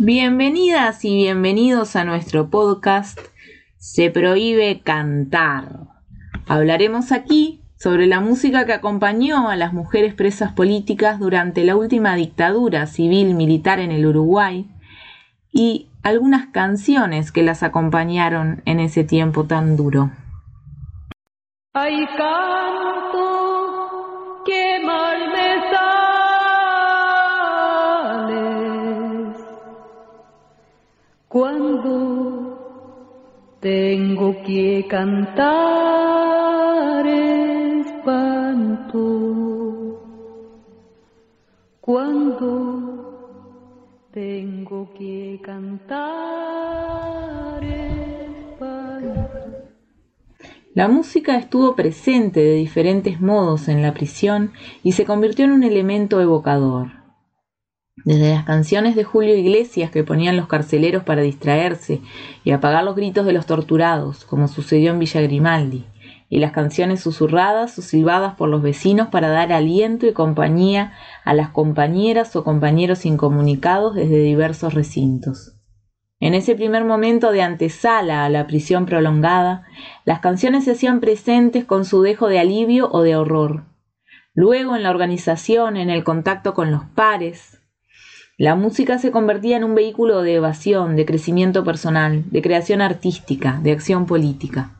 Bienvenidas y bienvenidos a nuestro podcast Se prohíbe cantar. Hablaremos aquí sobre la música que acompañó a las mujeres presas políticas durante la última dictadura civil militar en el Uruguay y algunas canciones que las acompañaron en ese tiempo tan duro. Ay, tengo que cantar espanto. Cuando tengo que cantar La música estuvo presente de diferentes modos en la prisión y se convirtió en un elemento evocador. Desde las canciones de Julio Iglesias que ponían los carceleros para distraerse y apagar los gritos de los torturados, como sucedió en Villa Grimaldi, y las canciones susurradas o silbadas por los vecinos para dar aliento y compañía a las compañeras o compañeros incomunicados desde diversos recintos. En ese primer momento de antesala a la prisión prolongada, las canciones se hacían presentes con su dejo de alivio o de horror. Luego, en la organización, en el contacto con los pares, la música se convertía en un vehículo de evasión, de crecimiento personal, de creación artística, de acción política.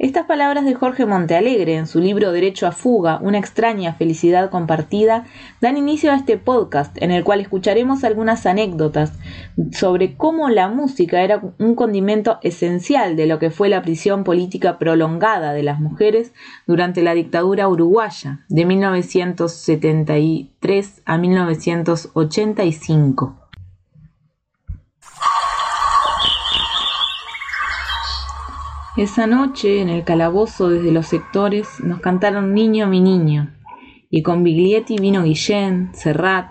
Estas palabras de Jorge Montealegre en su libro Derecho a Fuga, una extraña felicidad compartida, dan inicio a este podcast en el cual escucharemos algunas anécdotas sobre cómo la música era un condimento esencial de lo que fue la prisión política prolongada de las mujeres durante la dictadura uruguaya de 1973 a 1985. Esa noche, en el calabozo desde los sectores, nos cantaron Niño mi niño, y con Biglietti vino Guillén, Serrat,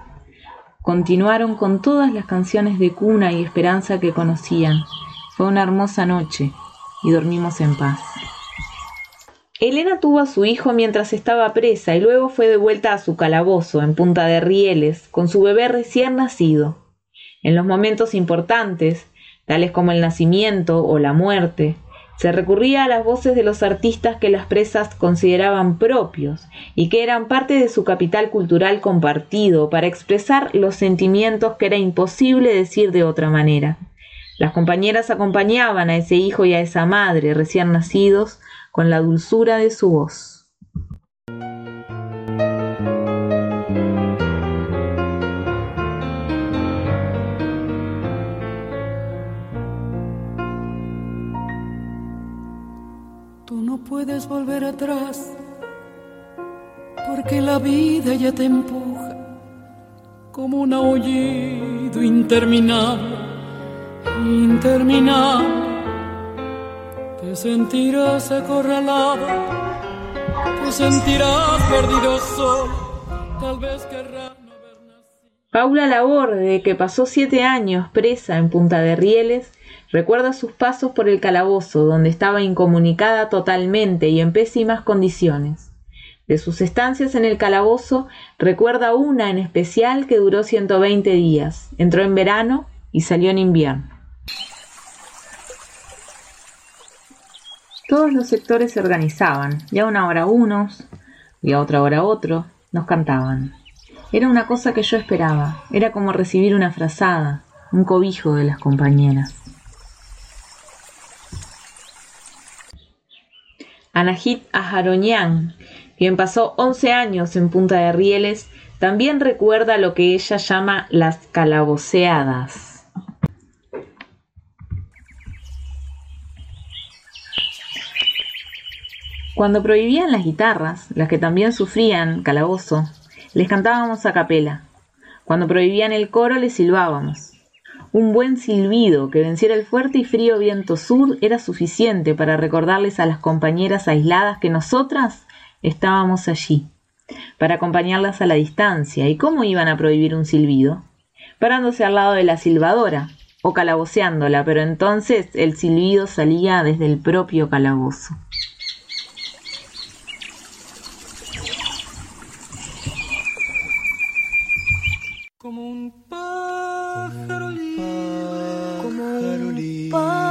continuaron con todas las canciones de cuna y esperanza que conocían. Fue una hermosa noche, y dormimos en paz. Elena tuvo a su hijo mientras estaba presa y luego fue de vuelta a su calabozo en Punta de Rieles con su bebé recién nacido. En los momentos importantes, tales como el nacimiento o la muerte, se recurría a las voces de los artistas que las presas consideraban propios y que eran parte de su capital cultural compartido para expresar los sentimientos que era imposible decir de otra manera. Las compañeras acompañaban a ese hijo y a esa madre recién nacidos con la dulzura de su voz. Volver atrás, porque la vida ya te empuja como un aullido interminable, interminable. Te sentirás acorralado, te sentirás perdido solo, tal vez querrás. Paula Laborde, que pasó siete años presa en Punta de Rieles, Recuerda sus pasos por el calabozo, donde estaba incomunicada totalmente y en pésimas condiciones. De sus estancias en el calabozo, recuerda una en especial que duró 120 días. Entró en verano y salió en invierno. Todos los sectores se organizaban, y a una hora unos, y a otra hora otro, nos cantaban. Era una cosa que yo esperaba, era como recibir una frazada, un cobijo de las compañeras. Anahit Aharoñán, quien pasó 11 años en Punta de Rieles, también recuerda lo que ella llama las calaboceadas. Cuando prohibían las guitarras, las que también sufrían calabozo, les cantábamos a capela. Cuando prohibían el coro, les silbábamos. Un buen silbido que venciera el fuerte y frío viento sur era suficiente para recordarles a las compañeras aisladas que nosotras estábamos allí, para acompañarlas a la distancia. ¿Y cómo iban a prohibir un silbido? Parándose al lado de la silbadora o calaboceándola, pero entonces el silbido salía desde el propio calabozo. como un pájaro libre, como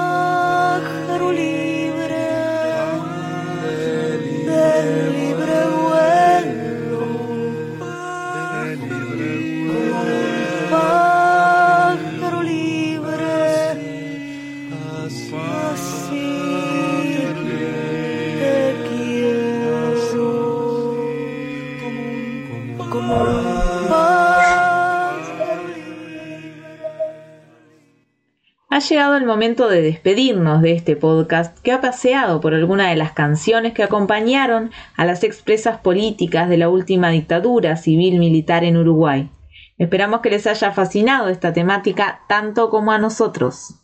Ha llegado el momento de despedirnos de este podcast que ha paseado por alguna de las canciones que acompañaron a las expresas políticas de la última dictadura civil-militar en Uruguay. Esperamos que les haya fascinado esta temática tanto como a nosotros.